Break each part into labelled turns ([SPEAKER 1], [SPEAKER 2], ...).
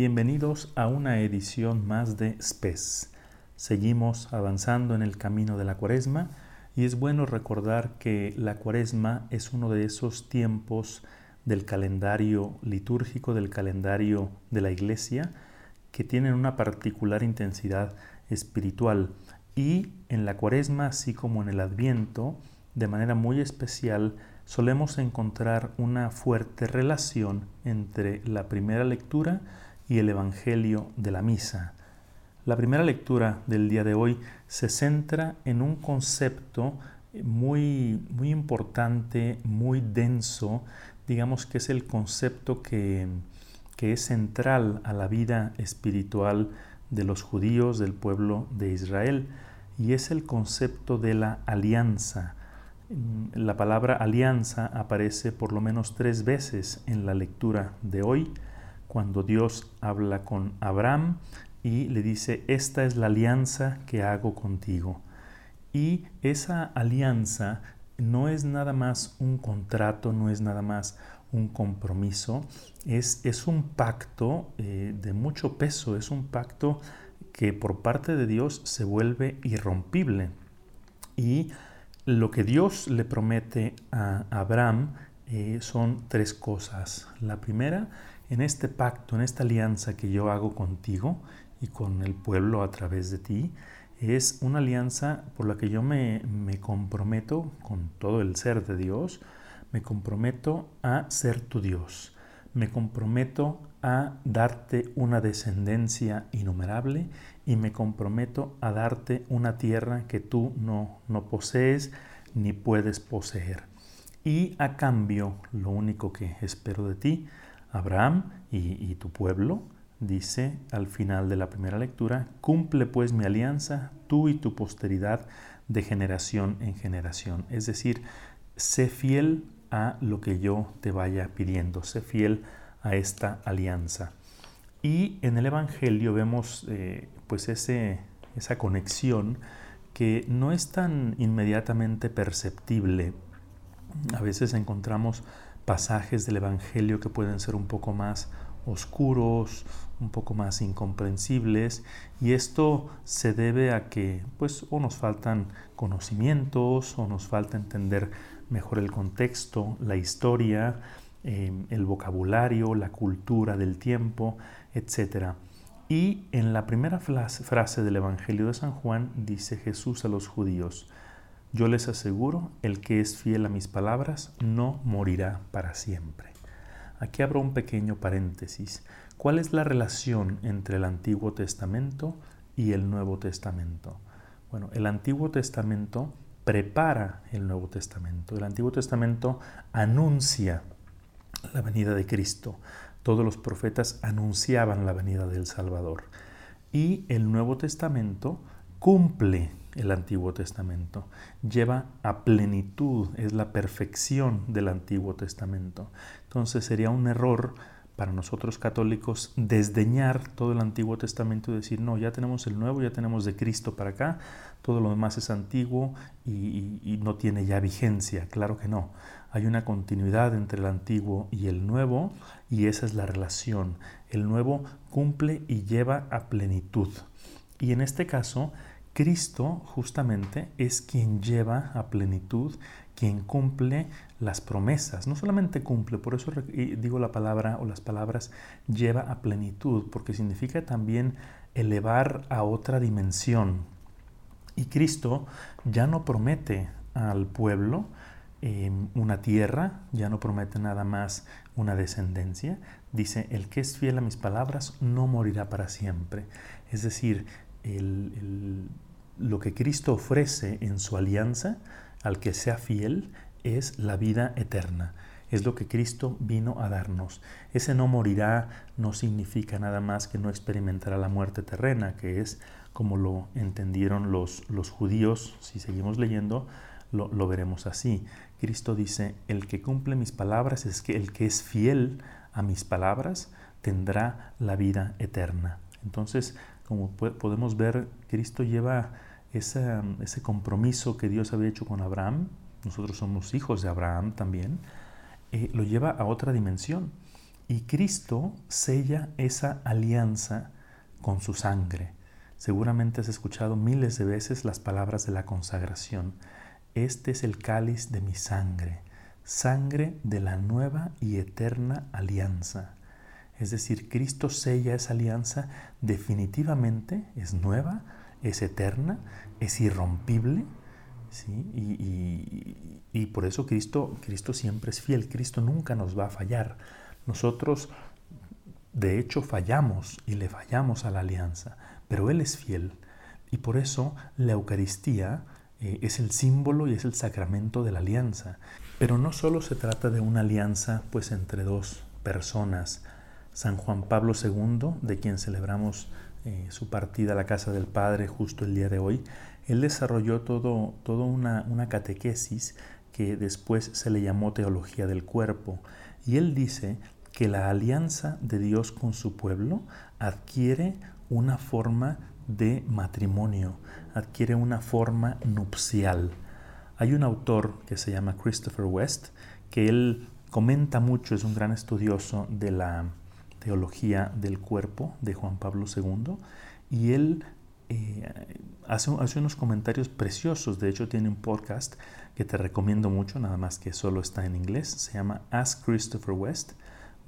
[SPEAKER 1] Bienvenidos a una edición más de SPES. Seguimos avanzando en el camino de la cuaresma y es bueno recordar que la cuaresma es uno de esos tiempos del calendario litúrgico, del calendario de la iglesia, que tienen una particular intensidad espiritual. Y en la cuaresma, así como en el adviento, de manera muy especial, solemos encontrar una fuerte relación entre la primera lectura y el Evangelio de la Misa. La primera lectura del día de hoy se centra en un concepto muy, muy importante, muy denso, digamos que es el concepto que, que es central a la vida espiritual de los judíos del pueblo de Israel y es el concepto de la alianza. La palabra alianza aparece por lo menos tres veces en la lectura de hoy cuando Dios habla con Abraham y le dice, esta es la alianza que hago contigo. Y esa alianza no es nada más un contrato, no es nada más un compromiso, es, es un pacto eh, de mucho peso, es un pacto que por parte de Dios se vuelve irrompible. Y lo que Dios le promete a Abraham eh, son tres cosas. La primera en este pacto, en esta alianza que yo hago contigo y con el pueblo a través de ti, es una alianza por la que yo me, comprometo con todo el ser de Dios, me comprometo a ser tu Dios, me comprometo a darte una descendencia innumerable y me comprometo a darte una tierra que tú no, no posees ni puedes poseer. Y a cambio, lo único que espero de ti Abraham y, tu pueblo, dice al final de la primera lectura, cumple pues mi alianza, tú y tu posteridad de generación en generación. Es decir, sé fiel a lo que yo te vaya pidiendo, sé fiel a esta alianza. Y en el Evangelio vemos eh, pues ese, esa conexión que no es tan inmediatamente perceptible. A veces encontramos pasajes del Evangelio que pueden ser un poco más oscuros, un poco más incomprensibles y esto se debe a que pues o nos faltan conocimientos o nos falta entender mejor el contexto, la historia, em, el vocabulario, la cultura del tiempo, etc. Y en la primera frase del Evangelio de San Juan dice Jesús a los judíos, yo les aseguro, el que es fiel a mis palabras no morirá para siempre. Aquí abro un pequeño paréntesis. ¿Cuál es la relación entre el Antiguo Testamento y el Nuevo Testamento? Bueno, el Antiguo Testamento prepara el Nuevo Testamento. El Antiguo Testamento anuncia la venida de Cristo. Todos los profetas anunciaban la venida del Salvador. Y el Nuevo Testamento cumple el Antiguo Testamento, lleva a plenitud, es la perfección del Antiguo Testamento. Entonces sería un error para nosotros católicos desdeñar todo el Antiguo Testamento y decir, no, ya tenemos el Nuevo, ya tenemos de Cristo para acá, todo lo demás es antiguo y, no tiene ya vigencia. Claro que no. Hay una continuidad entre el Antiguo y el Nuevo y esa es la relación. El Nuevo cumple y lleva a plenitud. Y en este caso, Cristo justamente es quien lleva a plenitud, quien cumple las promesas. No solamente cumple, por eso digo la palabra o las palabras lleva a plenitud, porque significa también elevar a otra dimensión. Y Cristo ya no promete al pueblo em, una tierra, ya no promete nada más una descendencia. Dice, el que es fiel a mis palabras no morirá para siempre. Es decir, lo que Cristo ofrece en su alianza al que sea fiel es la vida eterna. Es lo que Cristo vino a darnos. Ese no morirá no significa nada más que no experimentará la muerte terrena, que es como lo entendieron los, los judíos. Si seguimos leyendo, lo, lo, veremos así. Cristo dice, el que cumple mis palabras es que el que es fiel a mis palabras tendrá la vida eterna. Entonces, como podemos ver, Cristo lleva ese, compromiso que Dios había hecho con Abraham, nosotros somos hijos de Abraham también, eh, lo lleva a otra dimensión. Y Cristo sella esa alianza con su sangre. Seguramente has escuchado miles de veces las palabras de la consagración. Este es el cáliz de mi sangre, sangre de la nueva y eterna alianza. Es decir, Cristo sella esa alianza definitivamente, es nueva, es eterna, es irrompible. ¿sí? Y, y, por eso Cristo, Cristo siempre es fiel, Cristo nunca nos va a fallar. Nosotros, de hecho, fallamos y le fallamos a la alianza, pero Él es fiel. Y por eso la Eucaristía eh, es el símbolo y es el sacramento de la alianza. Pero no solo se trata de una alianza pues entre dos personas, San Juan Pablo II, de quien celebramos eh, su partida a la casa del Padre justo el día de hoy, él desarrolló todo, toda una, una catequesis que después se le llamó teología del cuerpo. Y él dice que la alianza de Dios con su pueblo adquiere una forma de matrimonio, adquiere una forma nupcial. Hay un autor que se llama Christopher West, que él comenta mucho, es un gran estudioso de la Teología del Cuerpo de Juan Pablo II y él eh, hace, hace, unos comentarios preciosos, de hecho tiene un podcast que te recomiendo mucho, nada más que solo está en inglés, se llama Ask Christopher West,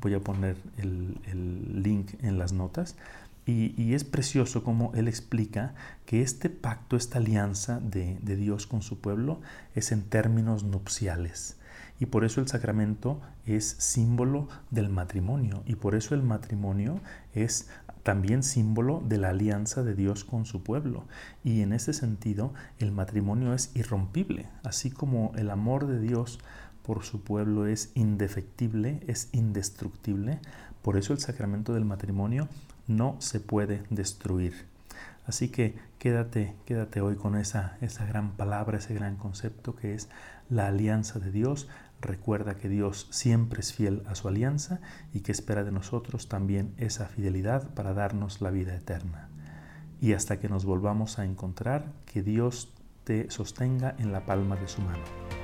[SPEAKER 1] voy a poner el, link en las notas, y, es precioso como él explica que este pacto, esta alianza de Dios con su pueblo es en términos nupciales. Y por eso el sacramento es símbolo del matrimonio. Y por eso el matrimonio es también símbolo de la alianza de Dios con su pueblo. Y en ese sentido, el matrimonio es irrompible. Así como el amor de Dios por su pueblo es indefectible, es indestructible. Por eso el sacramento del matrimonio no se puede destruir. Así que quédate, quédate hoy con esa, esa gran palabra, ese gran concepto que es la alianza de Dios. Recuerda que Dios siempre es fiel a su alianza y que espera de nosotros también esa fidelidad para darnos la vida eterna. Y hasta que nos volvamos a encontrar, que Dios te sostenga en la palma de su mano.